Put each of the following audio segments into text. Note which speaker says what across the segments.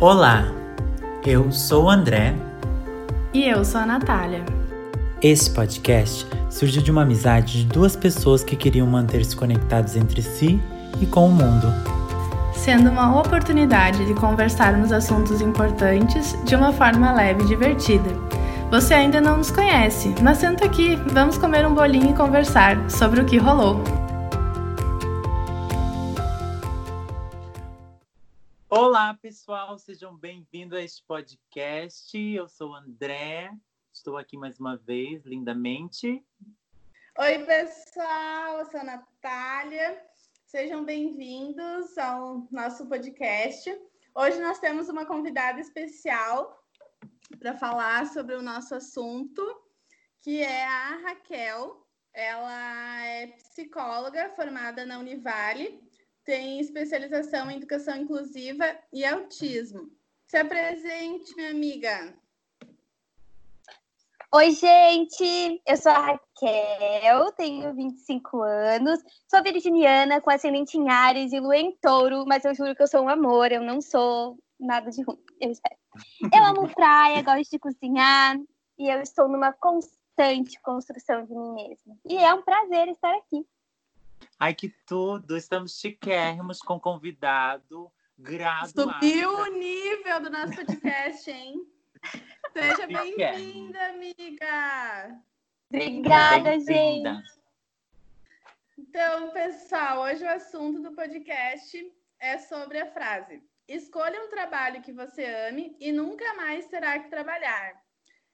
Speaker 1: Olá, eu sou o André.
Speaker 2: E eu sou a Natália.
Speaker 1: Esse podcast surgiu de uma amizade de duas pessoas que queriam manter-se conectados entre si e com o mundo.
Speaker 2: Sendo uma oportunidade de conversarmos assuntos importantes de uma forma leve e divertida. Você ainda não nos conhece, mas senta aqui, vamos comer um bolinho e conversar sobre o que rolou.
Speaker 1: Olá, pessoal, sejam bem-vindos a este podcast. Eu sou André, estou aqui mais uma vez, lindamente.
Speaker 3: Oi, pessoal, eu sou a Natália. Sejam bem-vindos ao nosso podcast. Hoje nós temos uma convidada especial para falar sobre o nosso assunto, que é a Raquel. Ela é psicóloga formada na Univale tem especialização em educação inclusiva e autismo. Se apresente, minha amiga.
Speaker 4: Oi, gente! Eu sou a Raquel, tenho 25 anos, sou virginiana, com ascendente em Ares e lua em touro, mas eu juro que eu sou um amor, eu não sou nada de ruim, eu espero. Eu amo praia, gosto de cozinhar e eu estou numa constante construção de mim mesma. E é um prazer estar aqui.
Speaker 1: Ai, que tudo! Estamos chiquérrimos com convidado graduado.
Speaker 3: Subiu o nível do nosso podcast, hein? Seja bem-vinda, amiga!
Speaker 4: Obrigada, bem gente!
Speaker 3: Então, pessoal, hoje o assunto do podcast é sobre a frase: Escolha um trabalho que você ame e nunca mais terá que trabalhar.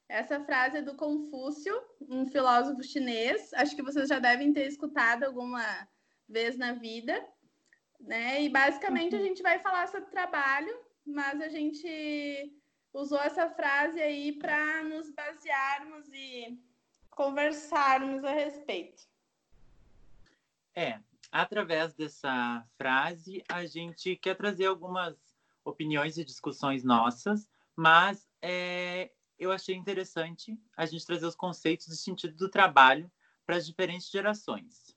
Speaker 3: Essa frase é do Confúcio, um filósofo chinês. Acho que vocês já devem ter escutado alguma vez na vida, né? E basicamente uhum. a gente vai falar sobre trabalho, mas a gente usou essa frase aí para nos basearmos e conversarmos a respeito.
Speaker 1: É, através dessa frase a gente quer trazer algumas opiniões e discussões nossas, mas é, eu achei interessante a gente trazer os conceitos e sentido do trabalho para as diferentes gerações.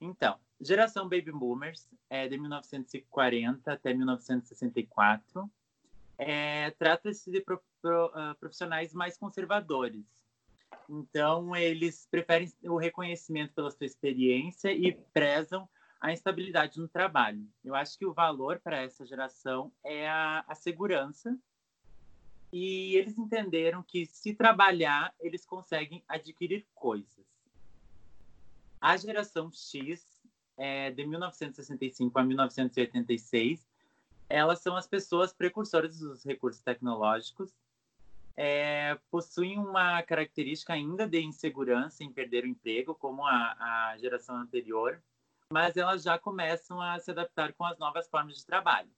Speaker 1: Então, geração Baby Boomers, é, de 1940 até 1964, é, trata-se de pro, pro, uh, profissionais mais conservadores. Então, eles preferem o reconhecimento pela sua experiência e prezam a instabilidade no trabalho. Eu acho que o valor para essa geração é a, a segurança e eles entenderam que se trabalhar, eles conseguem adquirir coisas. A geração X, é, de 1965 a 1986, elas são as pessoas precursoras dos recursos tecnológicos, é, possuem uma característica ainda de insegurança em perder o emprego, como a, a geração anterior, mas elas já começam a se adaptar com as novas formas de trabalho.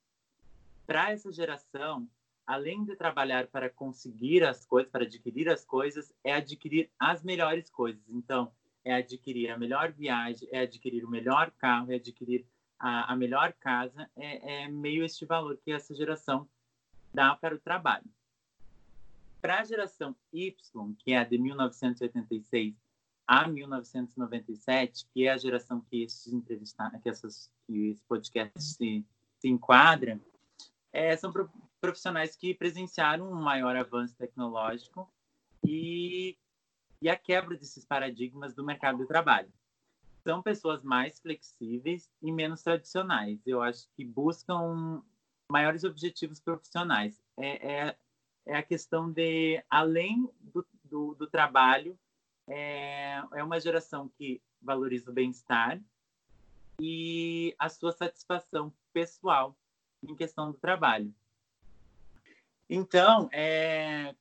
Speaker 1: Para essa geração, além de trabalhar para conseguir as coisas, para adquirir as coisas, é adquirir as melhores coisas. Então, é adquirir a melhor viagem, é adquirir o melhor carro, é adquirir a, a melhor casa. É, é meio este valor que essa geração dá para o trabalho. Para a geração Y, que é a de 1986 a 1997, que é a geração que esses entrevistados, que, essas, que esse podcast se, se enquadra, é, são profissionais que presenciaram um maior avanço tecnológico e, e a quebra desses paradigmas do mercado de trabalho. São pessoas mais flexíveis e menos tradicionais. Eu acho que buscam maiores objetivos profissionais. É, é, é a questão de, além do, do, do trabalho, é, é uma geração que valoriza o bem-estar e a sua satisfação pessoal em questão do trabalho. Então, é,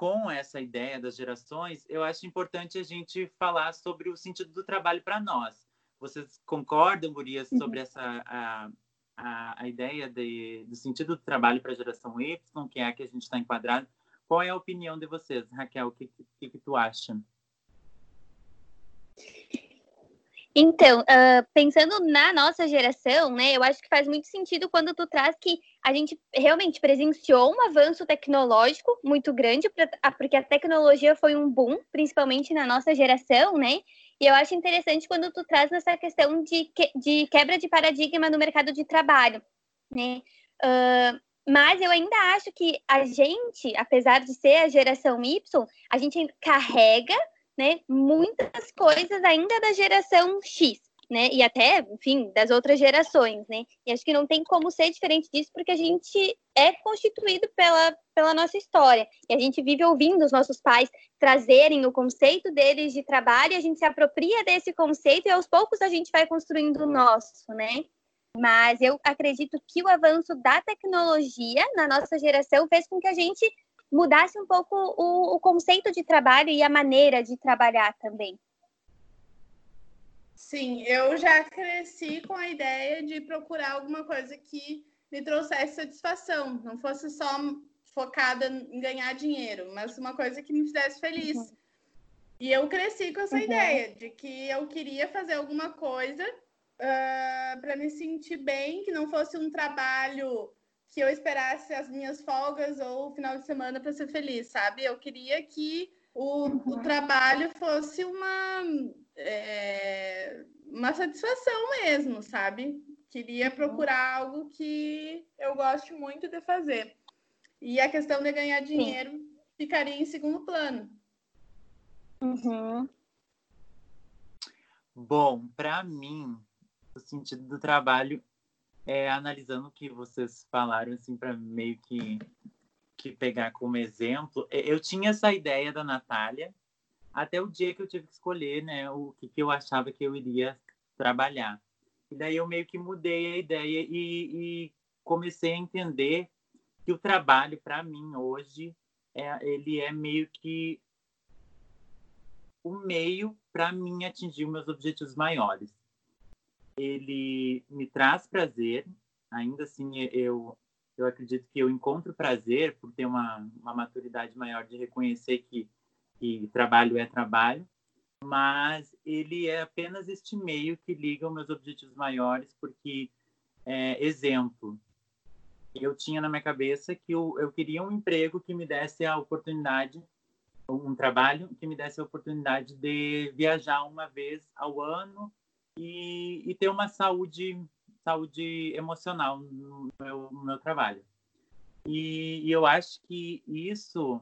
Speaker 1: com essa ideia das gerações, eu acho importante a gente falar sobre o sentido do trabalho para nós. Vocês concordam, Gurias, uhum. sobre essa a, a, a ideia de, do sentido do trabalho para a geração Y, que é a que a gente está enquadrado? Qual é a opinião de vocês, Raquel? O que, que, que tu acha?
Speaker 4: Então, uh, pensando na nossa geração, né, eu acho que faz muito sentido quando tu traz que a gente realmente presenciou um avanço tecnológico muito grande, porque a tecnologia foi um boom, principalmente na nossa geração, né? E eu acho interessante quando tu traz essa questão de, que, de quebra de paradigma no mercado de trabalho, né? Uh, Mas eu ainda acho que a gente, apesar de ser a geração Y, a gente carrega né, muitas coisas ainda da geração X né? E até, enfim, das outras gerações, né? E acho que não tem como ser diferente disso, porque a gente é constituído pela, pela nossa história. E a gente vive ouvindo os nossos pais trazerem o conceito deles de trabalho, e a gente se apropria desse conceito e aos poucos a gente vai construindo o nosso, né? Mas eu acredito que o avanço da tecnologia na nossa geração fez com que a gente mudasse um pouco o, o conceito de trabalho e a maneira de trabalhar também.
Speaker 3: Sim, eu já cresci com a ideia de procurar alguma coisa que me trouxesse satisfação, não fosse só focada em ganhar dinheiro, mas uma coisa que me fizesse feliz. Uhum. E eu cresci com essa uhum. ideia de que eu queria fazer alguma coisa uh, ah, para me sentir bem, que não fosse um trabalho que eu esperasse as minhas folgas ou o final de semana para ser feliz, sabe? Eu queria que o, uhum. o trabalho fosse uma é, uma satisfação mesmo, sabe? Queria uhum. procurar algo que eu gosto muito de fazer. E a questão de ganhar dinheiro Sim. ficaria em segundo plano.
Speaker 4: Uhum.
Speaker 1: Bom, para mim, o sentido do trabalho é analisando o que vocês falaram, assim, para meio que, que pegar como exemplo. Eu tinha essa ideia da Natália, até o dia que eu tive que escolher, né, o que, que eu achava que eu iria trabalhar. E daí eu meio que mudei a ideia e, e comecei a entender que o trabalho para mim hoje é ele é meio que o meio para mim atingir meus objetivos maiores. Ele me traz prazer, ainda assim eu eu acredito que eu encontro prazer por ter uma, uma maturidade maior de reconhecer que que trabalho é trabalho, mas ele é apenas este meio que liga os meus objetivos maiores, porque, é, exemplo, eu tinha na minha cabeça que eu, eu queria um emprego que me desse a oportunidade, um trabalho que me desse a oportunidade de viajar uma vez ao ano e, e ter uma saúde, saúde emocional no meu, no meu trabalho. E, e eu acho que isso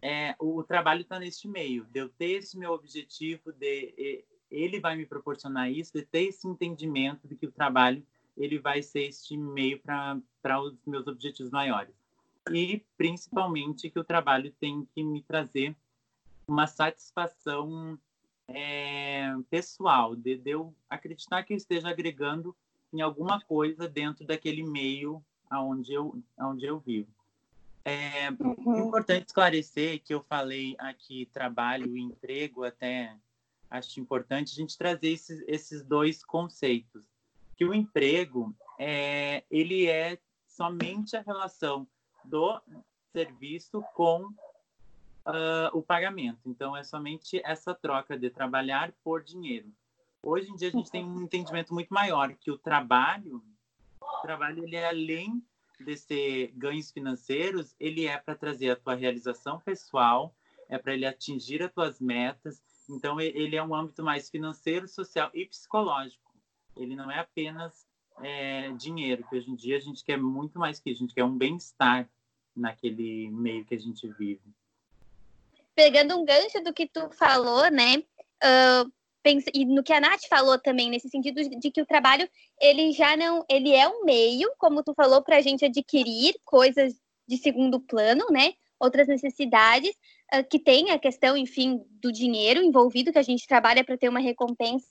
Speaker 1: é, o trabalho está neste meio, de eu ter esse meu objetivo, de ele vai me proporcionar isso, de ter esse entendimento de que o trabalho ele vai ser este meio para os meus objetivos maiores. E, principalmente, que o trabalho tem que me trazer uma satisfação é, pessoal, de, de eu acreditar que eu esteja agregando em alguma coisa dentro daquele meio aonde eu, aonde eu vivo. É uhum. importante esclarecer que eu falei aqui trabalho e emprego, até acho importante a gente trazer esses, esses dois conceitos. Que o emprego, é, ele é somente a relação do serviço com uh, o pagamento. Então, é somente essa troca de trabalhar por dinheiro. Hoje em dia, a gente tem um entendimento muito maior que o trabalho, o trabalho ele é além de ser ganhos financeiros, ele é para trazer a tua realização pessoal, é para ele atingir as tuas metas. Então, ele é um âmbito mais financeiro, social e psicológico. Ele não é apenas é, dinheiro, que hoje em dia a gente quer muito mais que isso, a gente quer um bem-estar naquele meio que a gente vive.
Speaker 4: Pegando um gancho do que tu falou, né? Uh, e no que a Nath falou também, nesse sentido de que o trabalho, ele já não, ele é um meio, como tu falou, para a gente adquirir coisas de segundo plano, né? Outras necessidades, uh, que tem a questão, enfim, do dinheiro envolvido, que a gente trabalha para ter uma recompensa,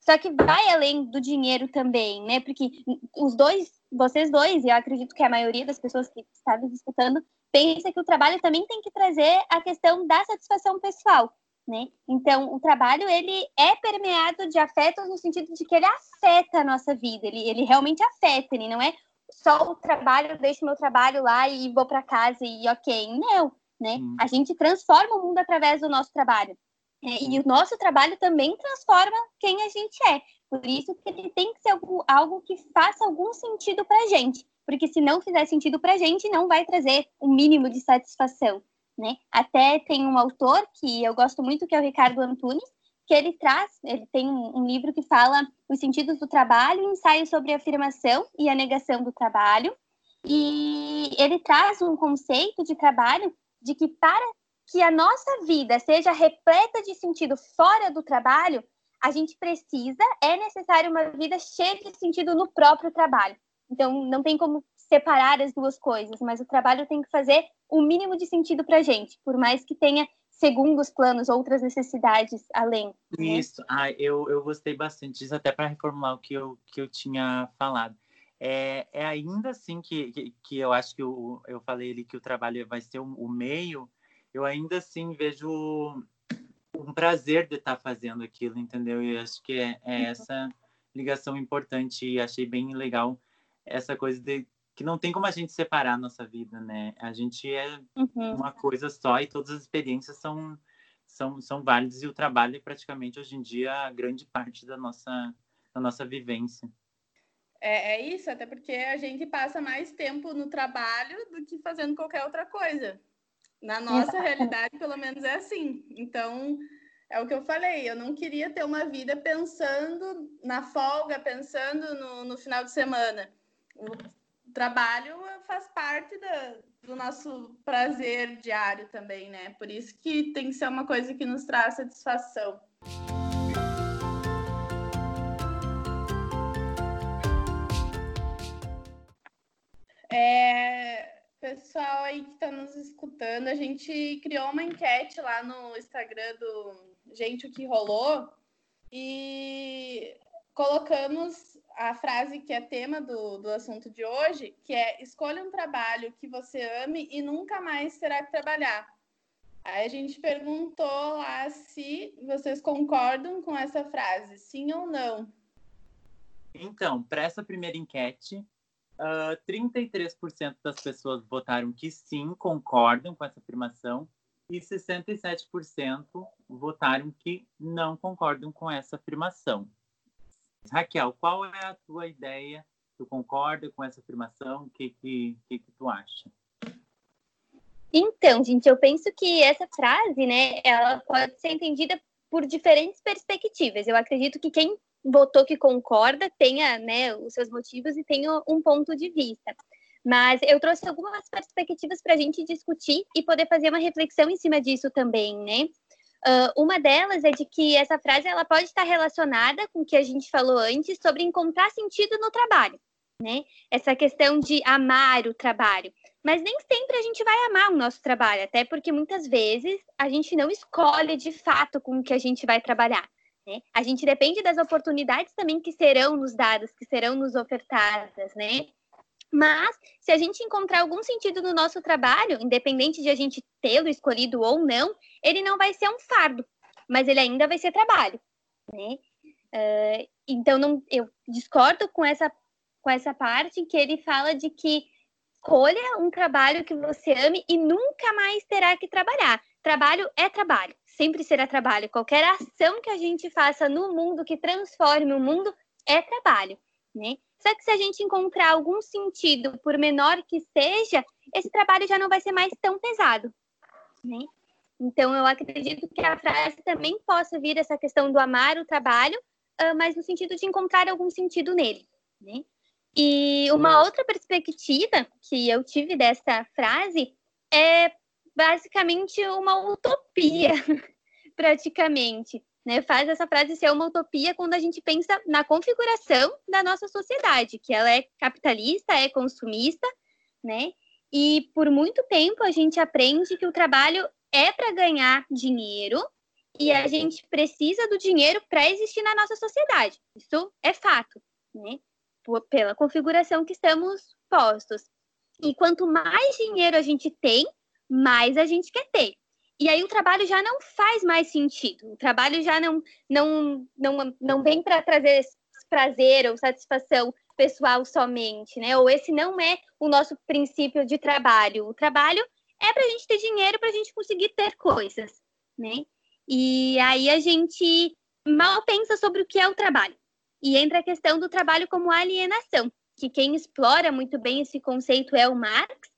Speaker 4: só que vai além do dinheiro também, né? Porque os dois, vocês dois, e eu acredito que a maioria das pessoas que estavam escutando, pensa que o trabalho também tem que trazer a questão da satisfação pessoal né? Então, o trabalho, ele é permeado de afetos no sentido de que ele afeta a nossa vida, ele, ele realmente afeta, ele não é só o trabalho, deixo meu trabalho lá e vou para casa e ok, não, né? Hum. A gente transforma o mundo através do nosso trabalho. Né? E o nosso trabalho também transforma quem a gente é. Por isso que ele tem que ser algo, algo que faça algum sentido para a gente. Porque se não fizer sentido para a gente, não vai trazer o um mínimo de satisfação. Né? Até tem um autor que eu gosto muito, que é o Ricardo Antunes, que ele traz, ele tem um, livro que fala os sentidos do trabalho, ensaio sobre a afirmação e a negação do trabalho. E ele traz um conceito de trabalho de que para que a nossa vida seja repleta de sentido fora do trabalho, a gente precisa, é necessário uma vida cheia de sentido no próprio trabalho. Então, não tem como separar as duas coisas, mas o trabalho tem que fazer o mínimo de sentido para a gente, por mais que tenha segundo os planos, outras necessidades além.
Speaker 1: Né? Isso, ah, eu, eu gostei bastante disso, até para reformular o que eu, que eu tinha falado. É, é ainda assim que, que, que eu acho que eu, eu falei ali que o trabalho vai ser o, o meio, eu ainda assim vejo um prazer de estar tá fazendo aquilo, entendeu? E acho que é, é uhum. essa ligação importante e achei bem legal essa coisa de que não tem como a gente separar a nossa vida, né? A gente é uhum. uma coisa só e todas as experiências são, são, são válidas e o trabalho é praticamente hoje em dia a grande parte da nossa, da nossa vivência.
Speaker 3: É, é isso, até porque a gente passa mais tempo no trabalho do que fazendo qualquer outra coisa. Na nossa realidade, pelo menos é assim. Então, é o que eu falei, eu não queria ter uma vida pensando na folga, pensando no, no final de semana o trabalho faz parte da, do nosso prazer diário também, né? Por isso que tem que ser uma coisa que nos traz satisfação. É, pessoal aí que está nos escutando, a gente criou uma enquete lá no Instagram do Gente o que rolou e colocamos a frase que é tema do, do assunto de hoje, que é escolha um trabalho que você ame e nunca mais terá que trabalhar. Aí a gente perguntou lá se vocês concordam com essa frase, sim ou não.
Speaker 1: Então, para essa primeira enquete, uh, ah, 33% das pessoas votaram que sim, concordam com essa afirmação, e 67% votaram que não concordam com essa afirmação. Raquel, qual é a tua ideia? Tu concorda com essa afirmação? O que, que, que, que tu acha?
Speaker 4: Então, gente, eu penso que essa frase, né, ela pode ser entendida por diferentes perspectivas. Eu acredito que quem votou que concorda tenha, né, os seus motivos e tenha um ponto de vista. Mas eu trouxe algumas perspectivas para a gente discutir e poder fazer uma reflexão em cima disso também, né? Uh, uma delas é de que essa frase ela pode estar relacionada com o que a gente falou antes sobre encontrar sentido no trabalho, né? Essa questão de amar o trabalho. Mas nem sempre a gente vai amar o nosso trabalho, até porque muitas vezes a gente não escolhe de fato com o que a gente vai trabalhar. Né? A gente depende das oportunidades também que serão nos dadas, que serão nos ofertadas, né? Mas, se a gente encontrar algum sentido no nosso trabalho, independente de a gente tê-lo escolhido ou não, ele não vai ser um fardo, mas ele ainda vai ser trabalho, né? Uh, então, não, eu discordo com essa, com essa parte que ele fala de que escolha um trabalho que você ame e nunca mais terá que trabalhar. Trabalho é trabalho, sempre será trabalho. Qualquer ação que a gente faça no mundo que transforme o mundo é trabalho, né? Só que se a gente encontrar algum sentido, por menor que seja, esse trabalho já não vai ser mais tão pesado, né? Então, eu acredito que a frase também possa vir essa questão do amar o trabalho, uh, mas no sentido de encontrar algum sentido nele, né? E uma outra perspectiva que eu tive dessa frase é basicamente uma utopia, praticamente né, faz essa frase ser uma utopia quando a gente pensa na configuração da nossa sociedade, que ela é capitalista, é consumista, né? E por muito tempo a gente aprende que o trabalho é para ganhar dinheiro e a gente precisa do dinheiro para existir na nossa sociedade. Isso é fato, né? Pela configuração que estamos postos. E quanto mais dinheiro a gente tem, mais a gente quer ter. E aí o trabalho já não faz mais sentido. O trabalho já não não não, não vem para trazer prazer ou satisfação pessoal somente, né? Ou esse não é o nosso princípio de trabalho. O trabalho é para a gente ter dinheiro para a gente conseguir ter coisas, né? E aí a gente mal pensa sobre o que é o trabalho. E entra a questão do trabalho como alienação, que quem explora muito bem esse conceito é o Marx,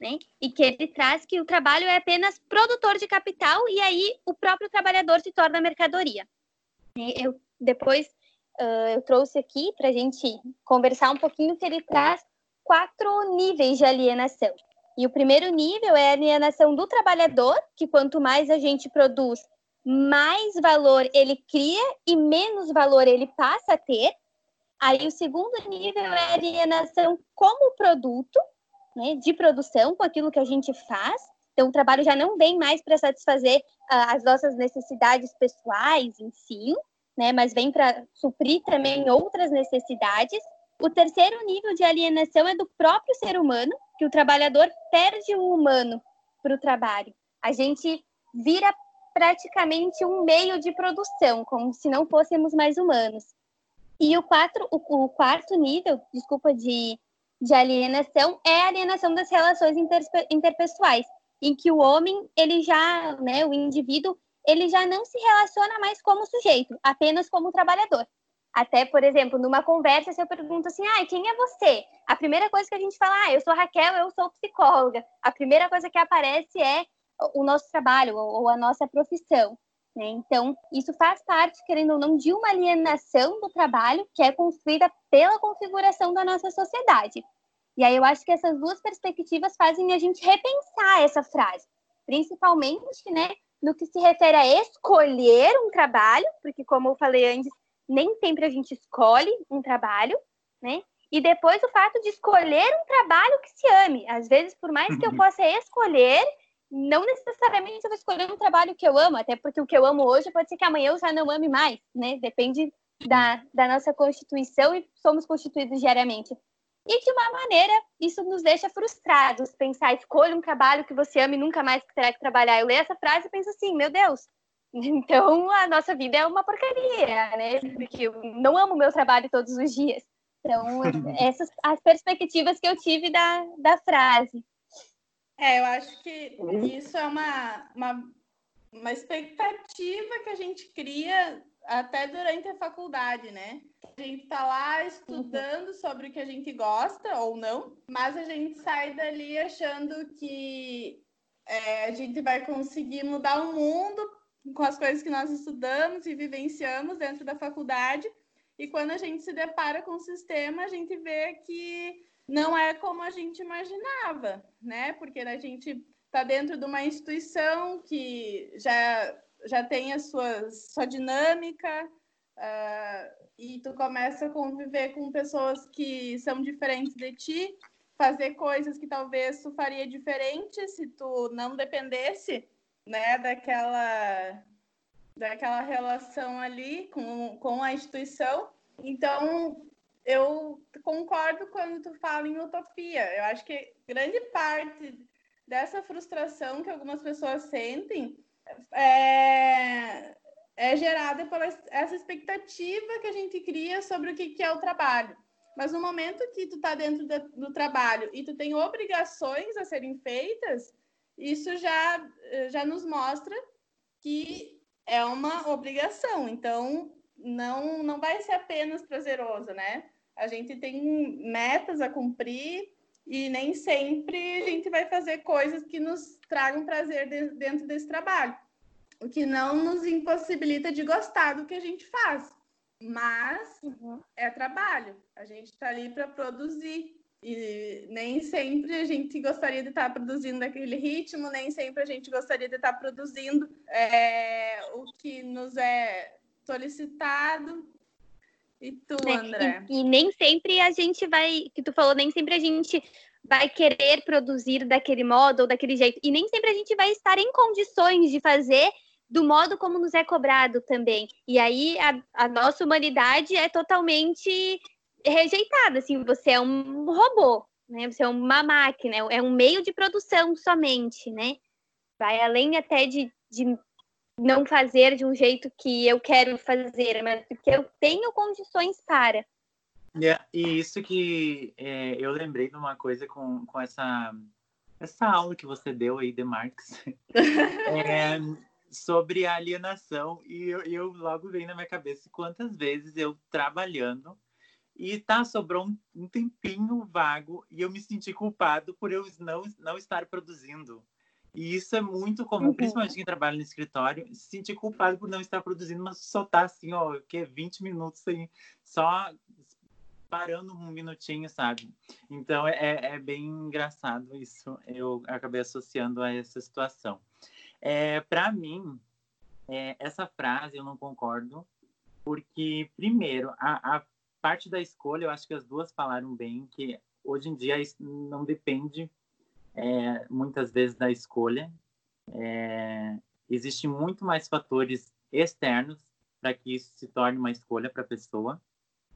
Speaker 4: né? E que ele traz que o trabalho é apenas produtor de capital e aí o próprio trabalhador se torna mercadoria. Eu depois uh, eu trouxe aqui para a gente conversar um pouquinho que ele traz quatro níveis de alienação. E o primeiro nível é a alienação do trabalhador, que quanto mais a gente produz, mais valor ele cria e menos valor ele passa a ter. Aí o segundo nível é a alienação como produto, né, de produção, com aquilo que a gente faz. Então o trabalho já não vem mais para satisfazer uh, as nossas necessidades pessoais em si, né, mas vem para suprir também outras necessidades. O terceiro nível de alienação é do próprio ser humano, que o trabalhador perde o humano para o trabalho. A gente vira praticamente um meio de produção, como se não fôssemos mais humanos. E o, quatro, o, o quarto nível, desculpa, de, de alienação é a alienação das relações inter, interpessoais, em que o homem, ele já, né, o indivíduo, ele já não se relaciona mais como sujeito, apenas como trabalhador. Até, por exemplo, numa conversa, se eu pergunto assim, ah, quem é você? A primeira coisa que a gente fala, ah, eu sou Raquel, eu sou psicóloga. A primeira coisa que aparece é o nosso trabalho ou a nossa profissão. Né? Então, isso faz parte, querendo ou não, de uma alienação do trabalho que é construída pela configuração da nossa sociedade. E aí eu acho que essas duas perspectivas fazem a gente repensar essa frase, principalmente, né, no que se refere a escolher um trabalho, porque como eu falei antes, nem sempre a gente escolhe um trabalho, né? E depois o fato de escolher um trabalho que se ame. Às vezes, por mais que eu uhum. possa escolher, não necessariamente eu vou escolher um trabalho que eu amo, até porque o que eu amo hoje pode ser que amanhã eu já não ame mais, né? Depende da, da nossa constituição e somos constituídos diariamente. E de uma maneira, isso nos deixa frustrados, pensar, escolha um trabalho que você ama e nunca mais terá que trabalhar. Eu leio essa frase e penso assim, meu Deus, então a nossa vida é uma porcaria, né? Porque eu não amo meu trabalho todos os dias. Então, essas as perspectivas que eu tive da, da frase.
Speaker 3: É, eu acho que isso é uma, uma, uma expectativa que a gente cria até durante a faculdade, né? A gente tá lá estudando sobre o que a gente gosta ou não, mas a gente sai dali achando que é, a gente vai conseguir mudar o mundo com as coisas que nós estudamos e vivenciamos dentro da faculdade. E quando a gente se depara com o sistema, a gente vê que não é como a gente imaginava, né? Porque a gente está dentro de uma instituição que já, já tem a sua, sua dinâmica, uh, e tu começa a conviver com pessoas que são diferentes de ti, fazer coisas que talvez tu faria diferente se tu não dependesse, né, daquela daquela relação ali com, com a instituição. Então, eu concordo quando tu fala em utopia. Eu acho que grande parte dessa frustração que algumas pessoas sentem é, é gerada por essa expectativa que a gente cria sobre o que é o trabalho. Mas no momento que tu está dentro do trabalho e tu tem obrigações a serem feitas, isso já, já nos mostra que é uma obrigação. Então, não, não vai ser apenas prazeroso, né? A gente tem metas a cumprir e nem sempre a gente vai fazer coisas que nos tragam prazer de, dentro desse trabalho, o que não nos impossibilita de gostar do que a gente faz. Mas uhum. é trabalho, a gente está ali para produzir. E nem sempre a gente gostaria de estar produzindo naquele ritmo, nem sempre a gente gostaria de estar produzindo é, o que nos é solicitado. E tu, né? André?
Speaker 4: E, e, nem sempre a gente vai, que tu falou, nem sempre a gente vai querer produzir daquele modo ou daquele jeito. E nem sempre a gente vai estar em condições de fazer do modo como nos é cobrado também. E aí a, a nossa humanidade é totalmente rejeitada. Assim, você é um robô, né? Você é uma máquina, é um meio de produção somente, né? Vai além até de, de não fazer de um jeito que eu quero fazer, mas porque eu tenho condições para.
Speaker 1: Yeah, e isso que é, eu lembrei de uma coisa com, com essa, essa aula que você deu aí de Marx é, sobre a alienação. E eu, eu logo veio na minha cabeça quantas vezes eu trabalhando e tá, sobrou um, um tempinho vago e eu me senti culpado por eu não, não estar produzindo. E isso é muito comum, uhum. principalmente quem trabalha no escritório, se sentir culpado por não estar produzindo, mas só tá assim, ó, que é 20 minutos sem só parando um minutinho, sabe? Então é, é bem engraçado isso. Eu acabei associando a essa situação. É, Para mim, é, essa frase eu não concordo, porque, primeiro, a, a parte da escolha, eu acho que as duas falaram bem, que hoje em dia não depende é, muitas vezes da escolha. É, Existem muito mais fatores externos para que isso se torne uma escolha para a pessoa,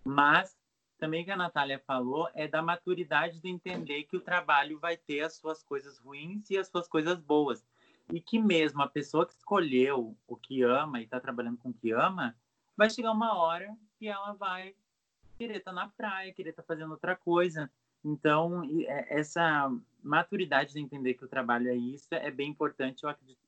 Speaker 1: mas também que a Natália falou é da maturidade de entender que o trabalho vai ter as suas coisas ruins e as suas coisas boas. E que mesmo a pessoa que escolheu o que ama e está trabalhando com o que ama, vai chegar uma hora que ela vai querer estar tá na praia, querer estar tá fazendo outra coisa. Então, é, essa maturidade de entender que o trabalho é isso é bem importante, eu acredito.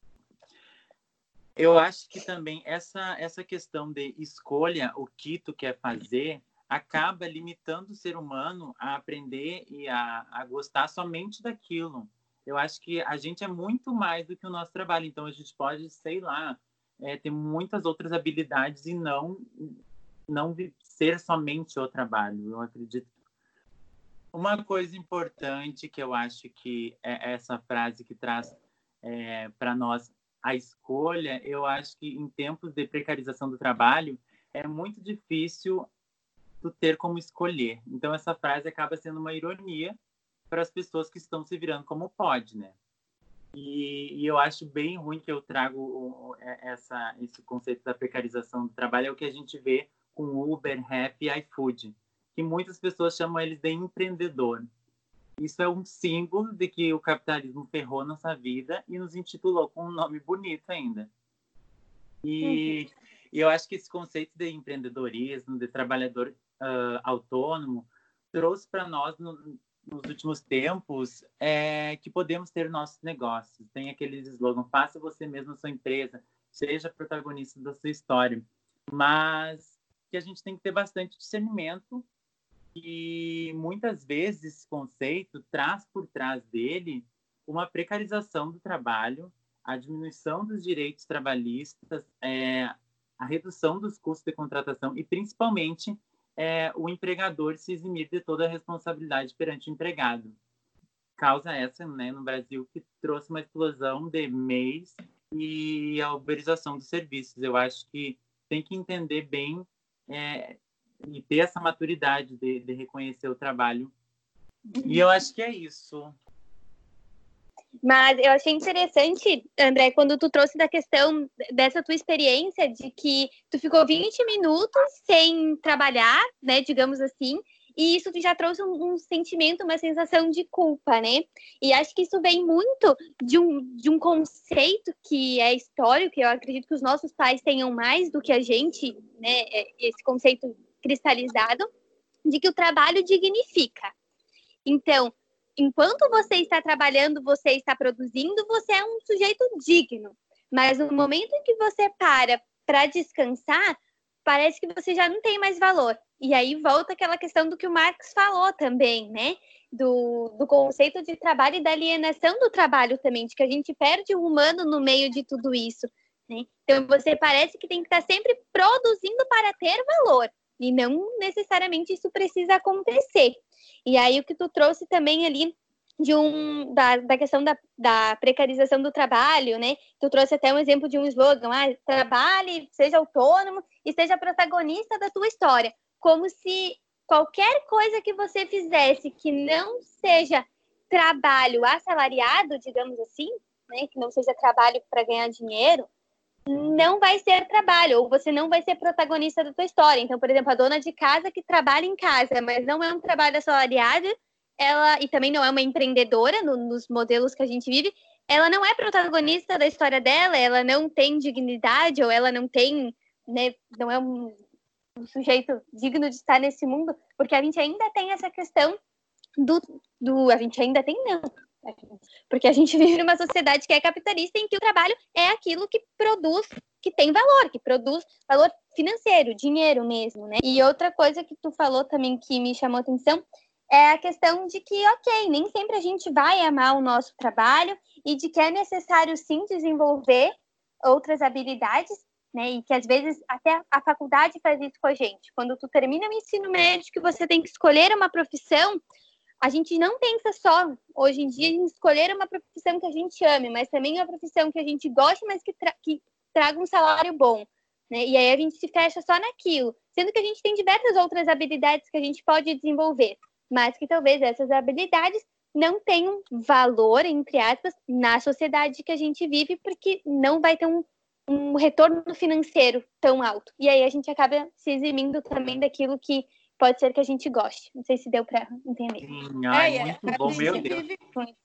Speaker 1: Eu acho que também essa, essa questão de escolha, o que tu quer fazer, acaba limitando o ser humano a aprender e a, a gostar somente daquilo. Eu acho que a gente é muito mais do que o nosso trabalho, então a gente pode, sei lá, é, ter muitas outras habilidades e não não ser somente o trabalho. Eu acredito. Uma coisa importante que eu acho que é essa frase que traz é, para nós a escolha, eu acho que em tempos de precarização do trabalho é muito difícil tu ter como escolher. Então essa frase acaba sendo uma ironia para as pessoas que estão se virando como pode, né? E, e, eu acho bem ruim que eu trago é, essa, esse conceito da precarização do trabalho, é o que a gente vê com Uber, Rap e iFood, que muitas pessoas chamam eles de empreendedor. Isso é um símbolo de que o capitalismo ferrou nossa vida e nos intitulou com um nome bonito ainda. E, uhum. e eu acho que esse conceito de empreendedorismo, de trabalhador uh, autônomo, trouxe para nós no, nos últimos tempos é que podemos ter nossos negócios. Tem aqueles slogans: faça você mesmo a sua empresa, seja protagonista da sua história. Mas que a gente tem que ter bastante discernimento e muitas vezes esse conceito traz por trás dele uma precarização do trabalho, a diminuição dos direitos trabalhistas, é, a redução dos custos de contratação e principalmente é, o empregador se eximir de toda a responsabilidade perante o empregado. Causa essa, né, no Brasil, que trouxe uma explosão de MEIs e a uberização dos serviços. Eu acho que tem que entender bem é, e ter essa maturidade de, de reconhecer o trabalho. E eu acho que é isso.
Speaker 4: Mas eu achei interessante, André, quando tu trouxe da questão dessa tua experiência de que tu ficou 20 minutos sem trabalhar, né, digamos assim, e isso já trouxe um, um, sentimento, uma sensação de culpa, né? E acho que isso vem muito de um, de um conceito que é histórico, que eu acredito que os nossos pais tenham mais do que a gente, né? É, esse conceito cristalizado, de que o trabalho dignifica. Então, enquanto você está trabalhando, você está produzindo, você é um sujeito digno. Mas no momento em que você para para descansar, parece que você já não tem mais valor. E aí volta aquela questão do que o Marx falou também, né? Do, do conceito de trabalho e da alienação do trabalho também, de que a gente perde o humano no meio de tudo isso. Né? Então você parece que tem que estar sempre produzindo para ter valor. E não necessariamente isso precisa acontecer. E aí o que tu trouxe também ali de um da, da questão da, da precarização do trabalho, né? Tu trouxe até um exemplo de um slogan, ah, trabalhe, seja autônomo e seja protagonista da tua história, como se qualquer coisa que você fizesse que não seja trabalho assalariado, digamos assim, né, que não seja trabalho para ganhar dinheiro, não vai ser trabalho, ou você não vai ser protagonista da tua história. Então, por exemplo, a dona de casa que trabalha em casa, mas não é um trabalho assalariado, ela e também não é uma empreendedora no, nos modelos que a gente vive, ela não é protagonista da história dela, ela não tem dignidade ou ela não tem, né, não é um, um sujeito digno de estar nesse mundo, porque a gente ainda tem essa questão do, do a gente ainda tem não, porque a gente vive numa sociedade que é capitalista em que o trabalho é aquilo que produz, que tem valor, que produz valor financeiro, dinheiro mesmo, né? E outra coisa que tu falou também que me chamou atenção é a questão de que, ok, nem sempre a gente vai amar o nosso trabalho e de que é necessário sim desenvolver outras habilidades, né? E que às vezes até a faculdade faz isso com a gente. Quando tu termina o ensino médio, que você tem que escolher uma profissão, a gente não pensa só hoje em dia em escolher uma profissão que a gente ame, mas também uma profissão que a gente goste, mas que, tra que traga um salário bom. Né? E aí a gente se fecha só naquilo, sendo que a gente tem diversas outras habilidades que a gente pode desenvolver, mas que talvez essas habilidades não tenham valor, entre aspas, na sociedade que a gente vive, porque não vai ter um, um retorno financeiro tão alto. E aí a gente acaba se eximindo também daquilo que pode ser que a gente goste. Não sei se deu para entender.
Speaker 1: Sim, ai, é, muito bom, meu Deus.
Speaker 3: Vive,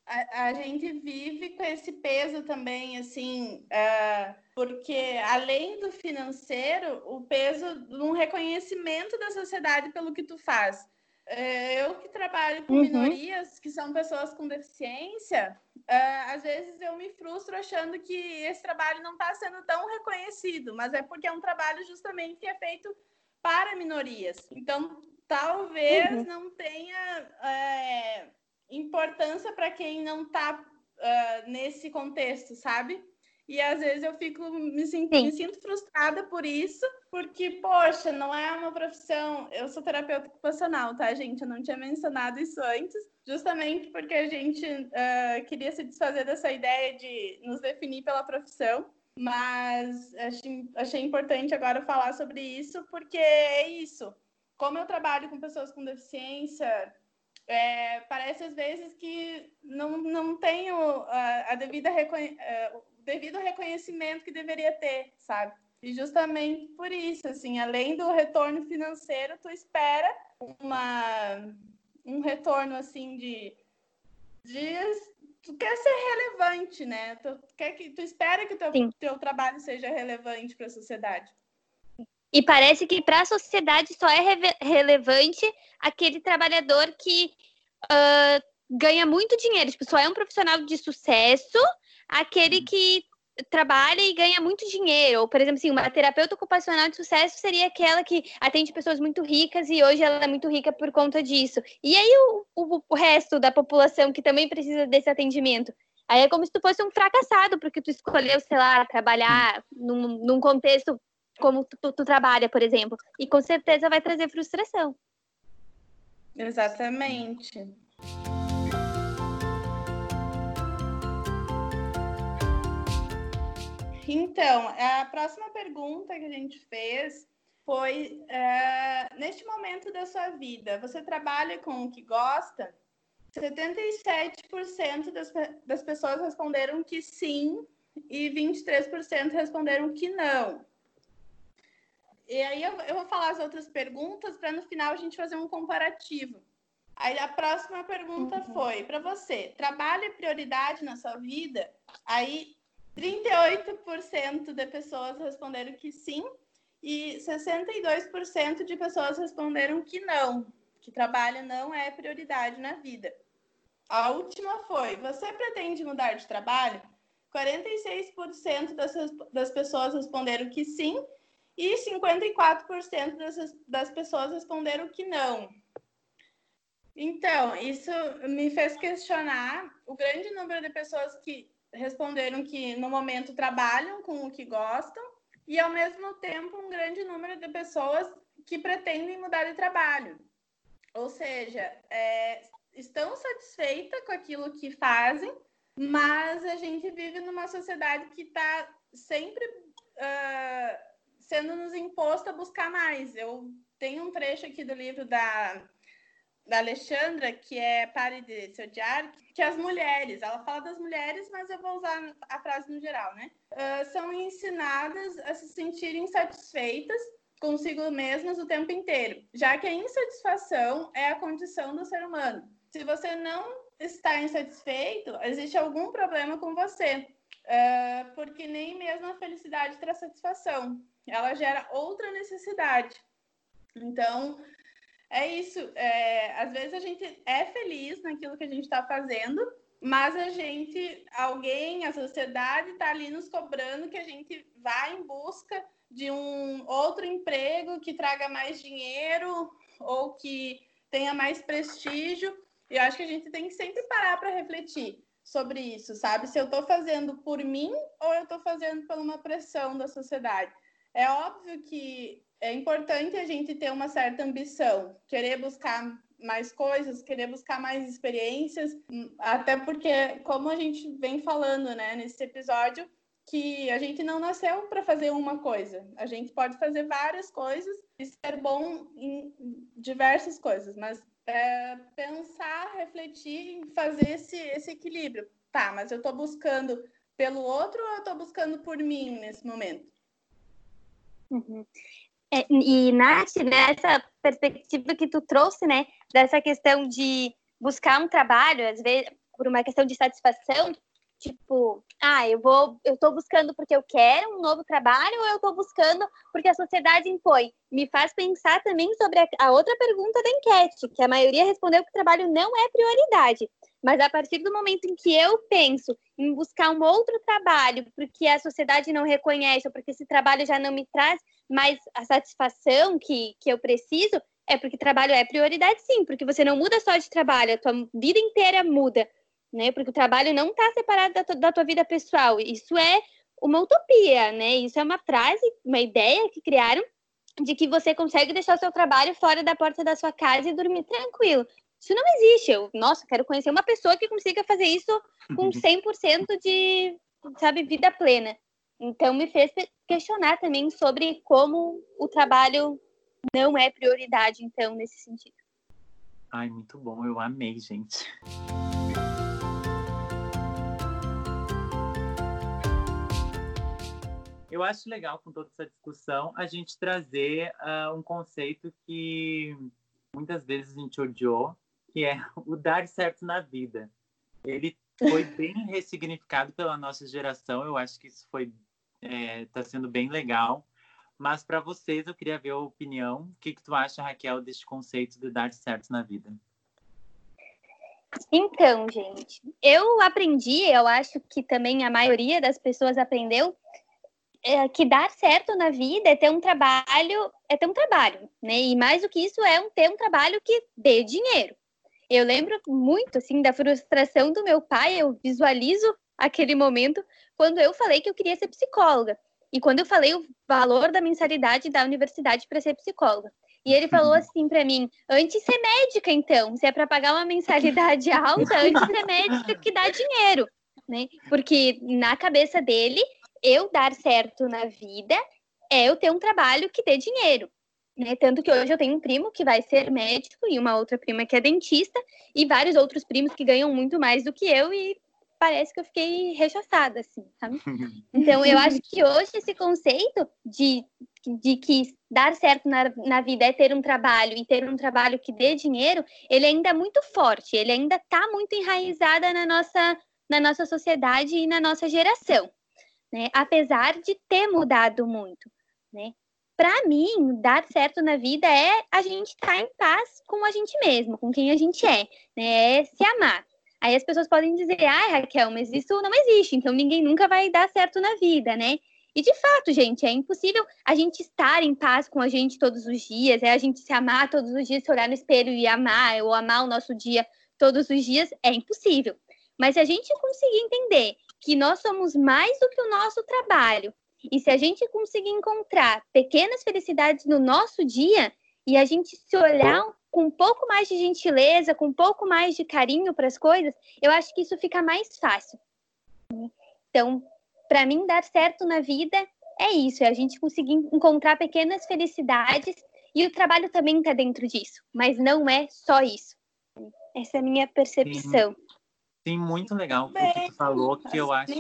Speaker 3: a, a, gente vive com esse peso também, assim, uh, porque além do financeiro, o peso de um reconhecimento da sociedade pelo que tu faz. Uh, eu que trabalho com uhum. minorias, que são pessoas com deficiência, uh, às vezes eu me frustro achando que esse trabalho não está sendo tão reconhecido, mas é porque é um trabalho justamente que é feito para minorias. Então, talvez uhum. não tenha é, importância para quem não está uh, é, nesse contexto, sabe? E às vezes eu fico me, sinto, me sinto frustrada por isso, porque, poxa, não é uma profissão. Eu sou terapeuta ocupacional, tá, gente? Eu não tinha mencionado isso antes, justamente porque a gente uh, queria se desfazer dessa ideia de nos definir pela profissão mas achei, achei importante agora falar sobre isso, porque é isso. Como eu trabalho com pessoas com deficiência, é, parece às vezes que não, não tenho a, a devida o devido reconhecimento que deveria ter, sabe? E justamente por isso, assim, além do retorno financeiro, tu espera uma, um retorno, assim, de dias tu quer ser relevante, né? Tu, quer que, tu espera que o teu, teu trabalho seja relevante para a sociedade.
Speaker 4: E parece que para a sociedade só é re relevante aquele trabalhador que uh, ganha muito dinheiro. Tipo, só é um profissional de sucesso aquele que trabalha e ganha muito dinheiro. Ou, por exemplo, assim, uma terapeuta ocupacional de sucesso seria aquela que atende pessoas muito ricas e hoje ela é muito rica por conta disso. E aí o, o, o resto da população que também precisa desse atendimento? Aí é como se tu fosse um fracassado, porque tu escolheu, sei lá, trabalhar num, num contexto como tu, tu, tu trabalha, por exemplo. E com certeza vai trazer frustração.
Speaker 3: Exatamente. Então, a próxima pergunta que a gente fez foi: uh, neste momento da sua vida, você trabalha com o que gosta? 77% das, das pessoas responderam que sim e 23% responderam que não. E aí eu, eu vou falar as outras perguntas para no final a gente fazer um comparativo. Aí a próxima pergunta uhum. foi: para você, trabalho é prioridade na sua vida? Aí 38% de pessoas responderam que sim e 62% de pessoas responderam que não, que trabalho não é prioridade na vida. A última foi: você pretende mudar de trabalho? 46% das, das pessoas responderam que sim e 54% das, das pessoas responderam que não. Então, isso me fez questionar o grande número de pessoas que responderam que no momento trabalham com o que gostam e ao mesmo tempo um grande número de pessoas que pretendem mudar de trabalho. Ou seja, é, estão satisfeitas com aquilo que fazem, mas a gente vive numa sociedade que está sempre uh, sendo nos imposto a buscar mais. Eu tenho um trecho aqui do livro da da Alexandra, que é Pare de Se Odiar, que as mulheres, ela fala das mulheres, mas eu vou usar a frase no geral, né? Uh, são ensinadas a se sentirem satisfeitas consigo mesmas o tempo inteiro, já que a insatisfação é a condição do ser humano. Se você não está insatisfeito, existe algum problema com você, uh, porque nem mesmo a felicidade traz satisfação, ela gera outra necessidade. Então, é isso. É, às vezes a gente é feliz naquilo que a gente está fazendo, mas a gente, alguém, a sociedade está ali nos cobrando que a gente vá em busca de um outro emprego que traga mais dinheiro ou que tenha mais prestígio. E eu acho que a gente tem que sempre parar para refletir sobre isso, sabe? Se eu estou fazendo por mim ou eu estou fazendo por uma pressão da sociedade. É óbvio que é importante a gente ter uma certa ambição, querer buscar mais coisas, querer buscar mais experiências, até porque, como a gente vem falando, né, nesse episódio, que a gente não nasceu para fazer uma coisa. A gente pode fazer várias coisas e ser bom em diversas coisas, mas é, pensar, refletir fazer esse, esse equilíbrio. Tá, mas eu estou buscando pelo outro ou eu estou buscando por mim nesse momento?
Speaker 4: Uhum. É, e, Nath, nessa perspectiva que tu trouxe, né, dessa questão de buscar um trabalho, às vezes por uma questão de satisfação, tipo, ah, eu vou, eu tô buscando porque eu quero um novo trabalho ou eu tô buscando porque a sociedade impõe? Me faz pensar também sobre a, a outra pergunta da enquete, que a maioria respondeu que o trabalho não é prioridade. Mas a partir do momento em que eu penso em buscar um outro trabalho, porque a sociedade não reconhece, ou porque esse trabalho já não me traz mais a satisfação que, que eu preciso, é porque trabalho é prioridade, sim, porque você não muda só de trabalho, a tua vida inteira muda, né? Porque o trabalho não está separado da, da tua vida pessoal. Isso é uma utopia, né? Isso é uma frase, uma ideia que criaram de que você consegue deixar o seu trabalho fora da porta da sua casa e dormir tranquilo. Isso não existe. Eu, nossa, quero conhecer uma pessoa que consiga fazer isso com 100% de, sabe, vida plena. Então, me fez questionar também sobre como o trabalho não é prioridade, então, nesse sentido.
Speaker 1: Ai, muito bom. Eu amei, gente. Eu acho legal, com toda essa discussão, a gente trazer uh, um conceito que muitas vezes a gente odiou, que é o dar certo na vida. Ele foi bem ressignificado pela nossa geração. Eu acho que isso foi está é, tá sendo bem legal. Mas para vocês, eu queria ver a opinião. O que, que tu acha, Raquel, deste conceito de dar certo na vida?
Speaker 4: Então, gente, eu aprendi, eu acho que também a maioria das pessoas aprendeu é, que dar certo na vida é ter um trabalho, é ter um trabalho, né? E mais do que isso é um, ter um trabalho que dê dinheiro. Eu lembro muito, assim, da frustração do meu pai, eu visualizo aquele momento quando eu falei que eu queria ser psicóloga. E quando eu falei o valor da mensalidade da universidade para ser psicóloga. E ele falou uhum. assim para mim: antes ser médica, então. Se é para pagar uma mensalidade alta, antes ser médica que dá dinheiro. Né? Porque na cabeça dele, eu dar certo na vida é eu ter um trabalho que dê dinheiro. Né? Tanto que hoje eu tenho um primo que vai ser médico e uma outra prima que é dentista e vários outros primos que ganham muito mais do que eu e parece que eu fiquei rechaçada, assim, sabe? Então, eu acho que hoje esse conceito de, de que dar certo na, na vida é ter um trabalho e ter um trabalho que dê dinheiro, ele ainda é muito forte, ele ainda está muito enraizada na nossa, na nossa sociedade e na nossa geração, né? Apesar de ter mudado muito, né? para mim, dar certo na vida é a gente estar tá em paz com a gente mesmo, com quem a gente é, né? É se amar. Aí as pessoas podem dizer, ah, Raquel, mas isso não existe, então ninguém nunca vai dar certo na vida, né? E de fato, gente, é impossível a gente estar em paz com a gente todos os dias, é a gente se amar todos os dias, se olhar no espelho e amar, ou amar o nosso dia todos os dias, é impossível. Mas se a gente conseguir entender que nós somos mais do que o nosso trabalho, e se a gente conseguir encontrar pequenas felicidades no nosso dia e a gente se olhar com um pouco mais de gentileza, com um pouco mais de carinho para as coisas, eu acho que isso fica mais fácil. Então, para mim, dar certo na vida é isso, é a gente conseguir encontrar pequenas felicidades e o trabalho também está dentro disso, mas não é só isso. Essa é a minha percepção.
Speaker 1: Sim, Sim muito legal o que tu falou, que eu acho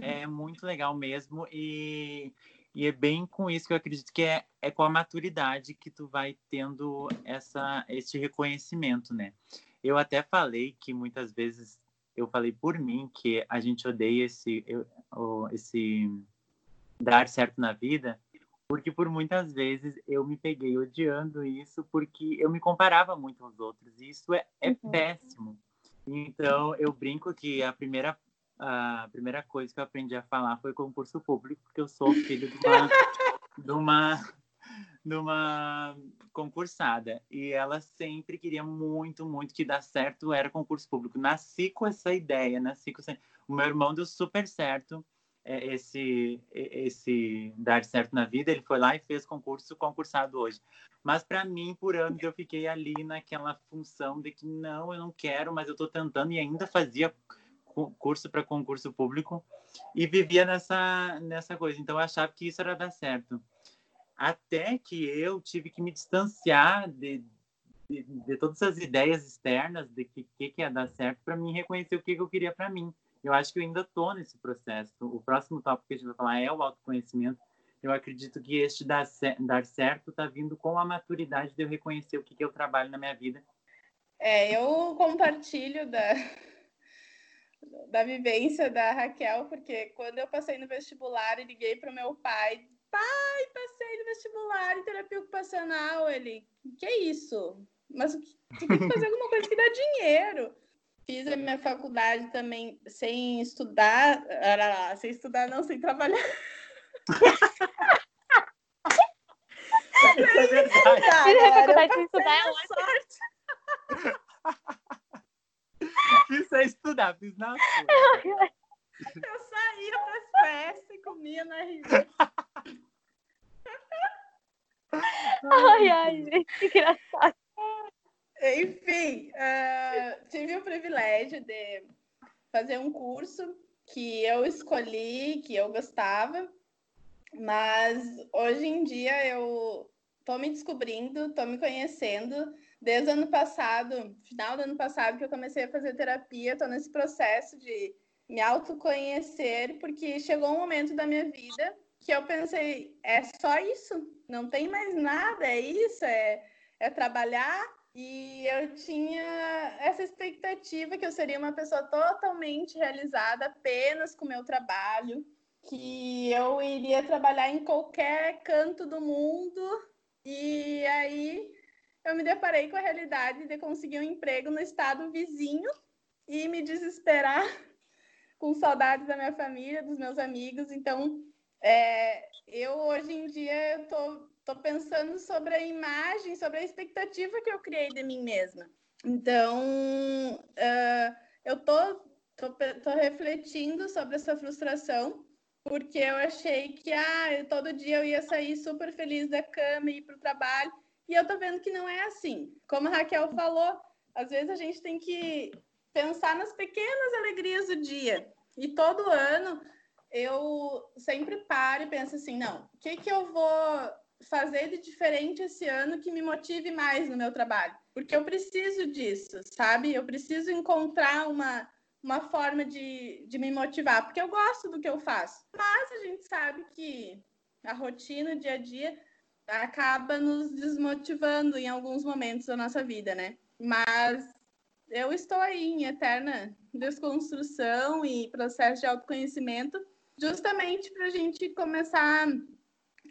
Speaker 1: é muito legal mesmo e, e é bem com isso que eu acredito que é, é com a maturidade que tu vai tendo essa, esse reconhecimento, né? Eu até falei que muitas vezes eu falei por mim que a gente odeia esse, eu, esse dar certo na vida, porque por muitas vezes eu me peguei odiando isso porque eu me comparava muito aos outros e isso é, é uhum. péssimo. Então eu brinco que a primeira a primeira coisa que eu aprendi a falar foi concurso público, porque eu sou filho de uma, de uma, de uma concursada. E ela sempre queria muito, muito que dar certo era concurso público. Nasci com essa ideia, nasci com essa... O meu irmão deu super certo. É, esse, esse dar certo na vida, ele foi lá e fez concurso concursado hoje. Mas para mim, por anos, eu fiquei ali naquela função de que não, eu não quero, mas eu estou tentando e ainda fazia curso para concurso público e vivia nessa, nessa coisa. Então, eu achava que isso era dar certo. Até que eu tive que me distanciar de, de, de todas as ideias externas de que, que, que ia dar certo para mim reconhecer o que, que eu queria para mim. Eu acho que eu ainda estou nesse processo. O próximo tópico que a gente vai falar é o autoconhecimento. Eu acredito que este dar, dar certo está vindo com a maturidade de eu reconhecer o que, que eu trabalho na minha vida.
Speaker 3: É, eu compartilho da, da vivência da Raquel, porque quando eu passei no vestibular e liguei para o meu pai, pai, passei no vestibular em terapia ocupacional, ele, que isso? Mas tu tem que fazer alguma coisa que dá dinheiro. Fiz a minha faculdade também sem estudar, sem estudar não, sem trabalhar.
Speaker 1: Isso é verdade.
Speaker 4: Fiz a faculdade sem estudar é
Speaker 3: sorte.
Speaker 1: Fiz sem estudar, fiz na sua.
Speaker 3: Eu saía para as festas e comia na rua.
Speaker 4: Ai, ai, gente, que engraçado.
Speaker 3: Enfim, uh, tive o privilégio de fazer um curso que eu escolhi, que eu gostava, mas hoje em dia eu tô me descobrindo, tô me conhecendo. Desde o ano passado, final do ano passado, que eu comecei a fazer terapia, tô nesse processo de me autoconhecer, porque chegou um momento da minha vida que eu pensei, é só isso, não tem mais nada, é isso, é, é trabalhar. E eu tinha essa expectativa que eu seria uma pessoa totalmente realizada apenas com o meu trabalho, que eu iria trabalhar em qualquer canto do mundo. E aí eu me deparei com a realidade de conseguir um emprego no estado vizinho e me desesperar com saudades da minha família, dos meus amigos. Então, é, eu hoje em dia eu tô pensando sobre a imagem, sobre a expectativa que eu criei de mim mesma. Então, uh, eu tô, tô, tô refletindo sobre essa frustração, porque eu achei que ah, todo dia eu ia sair super feliz da cama e ir para o trabalho, e eu tô vendo que não é assim. Como a Raquel falou, às vezes a gente tem que pensar nas pequenas alegrias do dia. E todo ano eu sempre paro e penso assim, não, o que, que eu vou fazer de diferente esse ano que me motive mais no meu trabalho? Porque eu preciso disso, sabe? Eu preciso encontrar uma, uma forma de, de me motivar, porque eu gosto do que eu faço. Mas a gente sabe que a rotina, o dia a dia, acaba nos desmotivando em alguns momentos da nossa vida, né? Mas eu estou aí em eterna desconstrução e processo de autoconhecimento justamente para a gente começar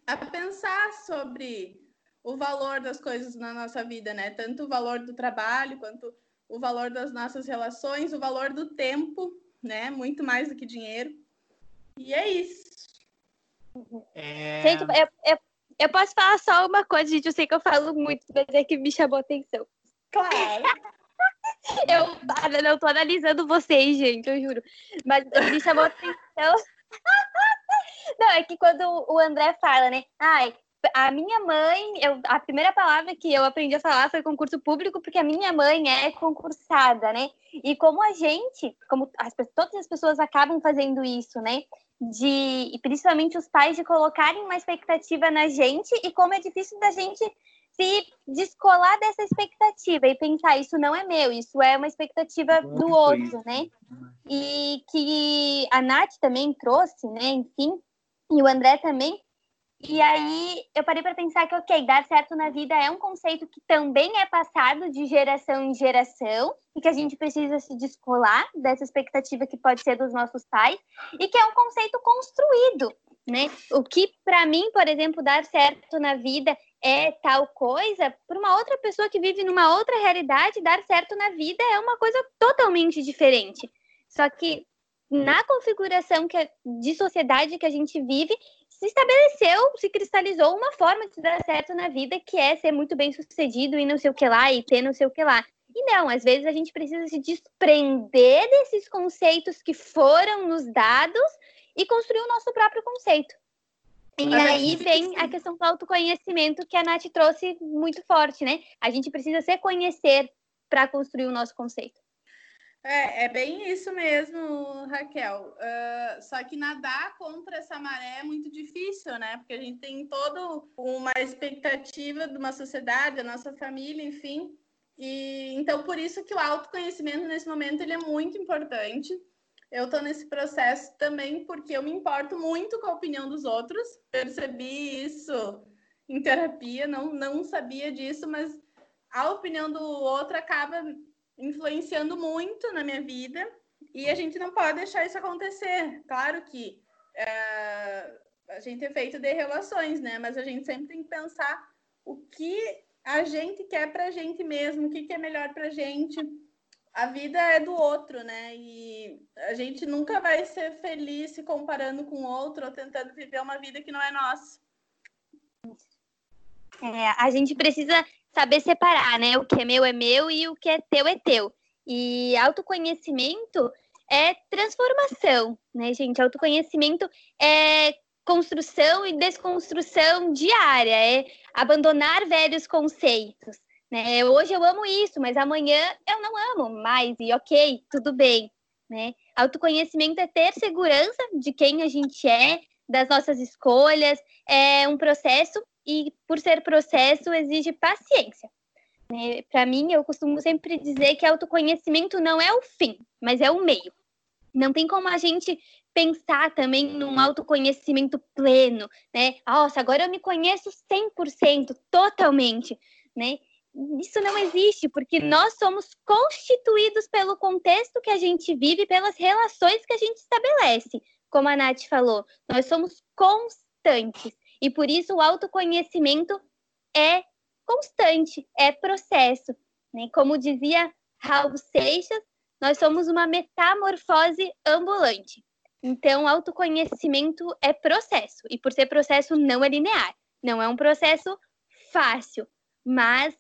Speaker 3: a pensar sobre o valor das coisas na nossa vida, né? Tanto o valor do trabalho quanto o valor das nossas relações, o valor do tempo, né? Muito mais do que dinheiro. E é isso.
Speaker 4: É... Gente, eu, eu, eu, posso falar só uma coisa, gente. Eu sei que eu falo muito, mas é que me chamou atenção.
Speaker 3: Claro.
Speaker 4: eu não tô analisando vocês, gente, eu juro. Mas me chamou atenção. Não, é que quando o André fala, né? Ai, a minha mãe, eu, a primeira palavra que eu aprendi a falar foi concurso público, porque a minha mãe é concursada, né? E como a gente, como as, todas as pessoas acabam fazendo isso, né? De, e principalmente os pais, de colocarem uma expectativa na gente, e como é difícil da gente se descolar dessa expectativa e pensar isso não é meu, isso é uma expectativa do outro, né? E que a Nath também trouxe, né? Enfim, e o André também. E aí eu parei para pensar que, ok, dar certo na vida é um conceito que também é passado de geração em geração e que a gente precisa se descolar dessa expectativa que pode ser dos nossos pais e que é um conceito construído, né? O que para mim, por exemplo, dar certo na vida é tal coisa, para uma outra pessoa que vive numa outra realidade, dar certo na vida é uma coisa totalmente diferente. Só que na configuração que, é de sociedade que a gente vive, se estabeleceu, se cristalizou uma forma de dar certo na vida, que é ser muito bem sucedido e não sei o que lá, e ter não sei o que lá. E não, às vezes a gente precisa se desprender desses conceitos que foram nos dados e construir o nosso próprio conceito. E aí vem a questão do autoconhecimento que a Nath trouxe muito forte, né? A gente precisa se conhecer para construir o nosso conceito.
Speaker 3: É, é bem isso mesmo, Raquel. Uh, só que nadar contra essa maré é muito difícil, né? Porque a gente tem toda uma expectativa de uma sociedade, da nossa família, enfim. E então por isso que o autoconhecimento nesse momento ele é muito importante. Eu estou nesse processo também porque eu me importo muito com a opinião dos outros. Percebi isso em terapia, não, não sabia disso, mas a opinião do outro acaba influenciando muito na minha vida e a gente não pode deixar isso acontecer. Claro que é, a gente é feito de relações, né? Mas a gente sempre tem que pensar o que a gente quer para a gente mesmo, o que, que é melhor para a gente a vida é do outro, né? E a gente nunca vai ser feliz se comparando com o outro ou tentando viver uma vida que não é nossa.
Speaker 4: É, a gente precisa saber separar, né? O que é meu é meu e o que é teu é teu. E autoconhecimento é transformação, né, gente? Autoconhecimento é construção e desconstrução diária, é abandonar velhos conceitos. Né? Hoje eu amo isso, mas amanhã eu não amo mais, e ok, tudo bem. Né? Autoconhecimento é ter segurança de quem a gente é, das nossas escolhas, é um processo, e por ser processo, exige paciência. Né? Para mim, eu costumo sempre dizer que autoconhecimento não é o fim, mas é o meio. Não tem como a gente pensar também num autoconhecimento pleno, né? Nossa, agora eu me conheço 100%, totalmente, né? Isso não existe, porque nós somos constituídos pelo contexto que a gente vive, pelas relações que a gente estabelece. Como a Nath falou, nós somos constantes. E por isso o autoconhecimento é constante, é processo. Né? Como dizia Raul Seixas, nós somos uma metamorfose ambulante. Então, autoconhecimento é processo. E por ser processo, não é linear. Não é um processo fácil, mas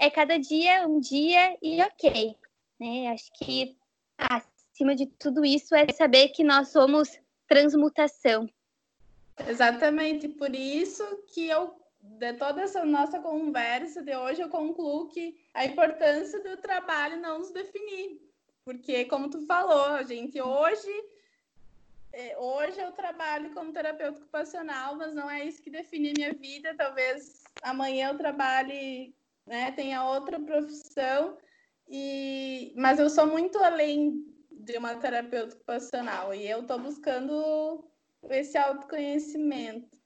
Speaker 4: é cada dia um dia e ok. Né? Acho que acima de tudo isso é saber que nós somos transmutação.
Speaker 3: Exatamente, por isso que eu, de toda essa nossa conversa de hoje, eu concluo que a importância do trabalho não nos definir. Porque, como tu falou, gente hoje é, hoje eu trabalho como terapeuta ocupacional, mas não é isso que define minha vida. Talvez amanhã eu trabalhe né? Tenha outra profissão e mas eu sou muito além de uma terapeuta ocupacional e eu estou buscando esse autoconhecimento.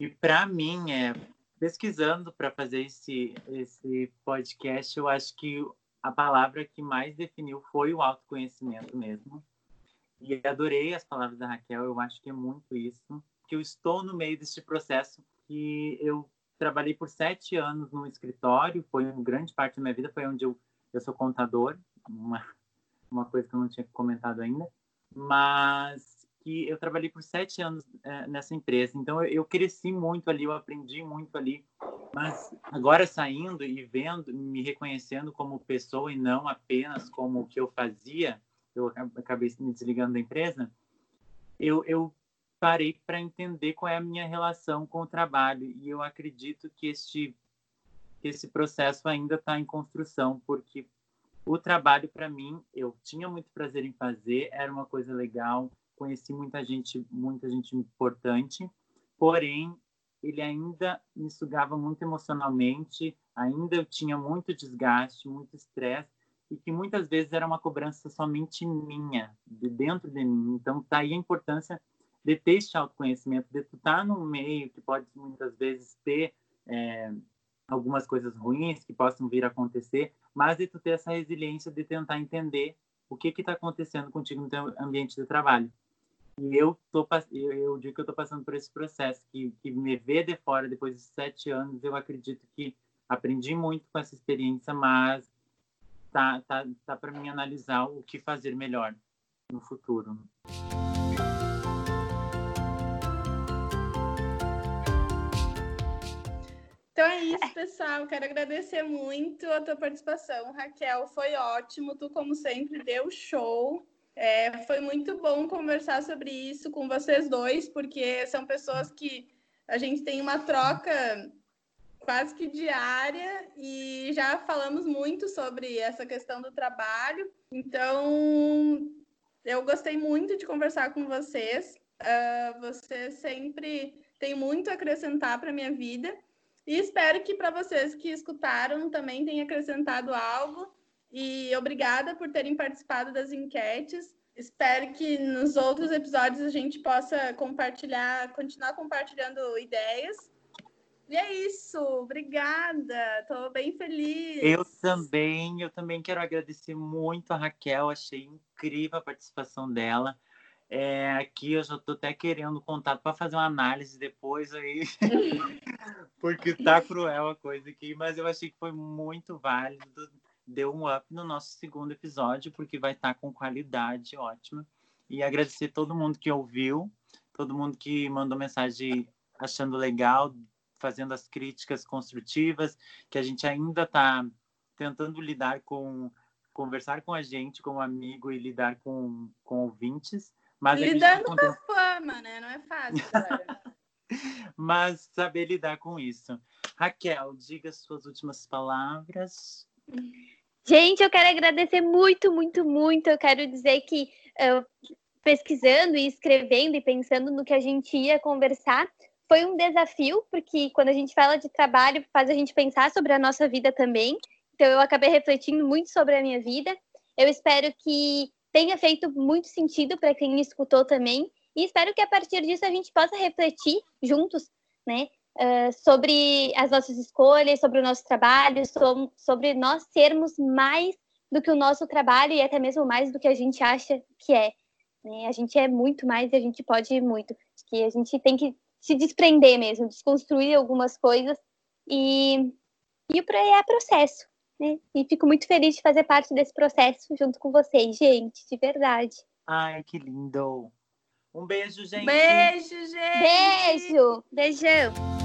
Speaker 1: E para mim, é, pesquisando para fazer esse, esse podcast, eu acho que a palavra que mais definiu foi o autoconhecimento mesmo. E adorei as palavras da Raquel, eu acho que é muito isso. Que eu estou no meio deste processo que eu trabalhei por sete anos no escritório, foi uma grande parte da minha vida, foi onde eu, eu sou contador, uma, uma coisa que eu não tinha comentado ainda, mas que eu trabalhei por sete anos é, nessa empresa, então eu, eu, cresci muito ali, eu aprendi muito ali, mas agora saindo e vendo, me reconhecendo como pessoa e não apenas como o que eu fazia, eu acabei me desligando da empresa, eu, eu parei para entender qual é a minha relação com o trabalho e eu acredito que este esse processo ainda está em construção porque o trabalho para mim eu tinha muito prazer em fazer era uma coisa legal conheci muita gente muita gente importante porém ele ainda me sugava muito emocionalmente ainda eu tinha muito desgaste muito estresse e que muitas vezes era uma cobrança somente minha de dentro de mim. Então tá aí a importância de ter este autoconhecimento, de tu estar tá num meio que pode muitas vezes ter é, algumas coisas ruins que possam vir a acontecer, mas de tu ter essa resiliência de tentar entender o que está acontecendo contigo no teu ambiente de trabalho. E eu tô eu, eu digo que eu estou passando por esse processo que, que me vê de fora depois de sete anos, eu acredito que aprendi muito com essa experiência, mas tá tá tá para mim analisar o que fazer melhor no futuro.
Speaker 3: Isso, pessoal. Quero agradecer muito a tua participação, Raquel. Foi ótimo. Tu, como sempre, deu show. É, foi muito bom conversar sobre isso com vocês dois, porque são pessoas que a gente tem uma troca quase que diária e já falamos muito sobre essa questão do trabalho. Então, eu gostei muito de conversar com vocês. Uh, você sempre tem muito a acrescentar para minha vida e espero que para vocês que escutaram também tenha acrescentado algo. E obrigada por terem participado das enquetes. Espero que nos outros episódios a gente possa compartilhar, continuar compartilhando ideias. E é isso, obrigada, estou bem feliz.
Speaker 1: Eu também, eu também quero agradecer muito a Raquel, achei incrível a participação dela. É, aqui eu já estou até querendo contato para fazer uma análise depois aí, porque tá cruel a coisa aqui, mas eu achei que foi muito válido deu um up no nosso segundo episódio, porque vai estar tá com qualidade ótima. E agradecer todo mundo que ouviu, todo mundo que mandou mensagem achando legal, fazendo as críticas construtivas, que a gente ainda está tentando lidar com, conversar com a gente como amigo e lidar com, com ouvintes. Mas
Speaker 3: Lidando com a fama, né? Não é fácil,
Speaker 1: Mas saber lidar com isso. Raquel, diga suas últimas palavras.
Speaker 4: Gente, eu quero agradecer muito, muito, muito. Eu quero dizer que uh, pesquisando e escrevendo e pensando no que a gente ia conversar foi um desafio, porque quando a gente fala de trabalho, faz a gente pensar sobre a nossa vida também. Então, eu acabei refletindo muito sobre a minha vida. Eu espero que tenha feito muito sentido para quem escutou também. E espero que a partir disso a gente possa refletir juntos, né? uh, sobre as nossas escolhas, sobre o nosso trabalho, sobre nós sermos mais do que o nosso trabalho e até mesmo mais do que a gente acha que é. Né? A gente é muito mais e a gente pode muito. Acho que a gente tem que se desprender mesmo, desconstruir algumas coisas e, e é processo. Né? E fico muito feliz de fazer parte desse processo junto com vocês, gente, de verdade.
Speaker 1: Ai, que lindo! Um beijo, gente!
Speaker 3: Beijo, gente!
Speaker 4: Beijo! Beijão!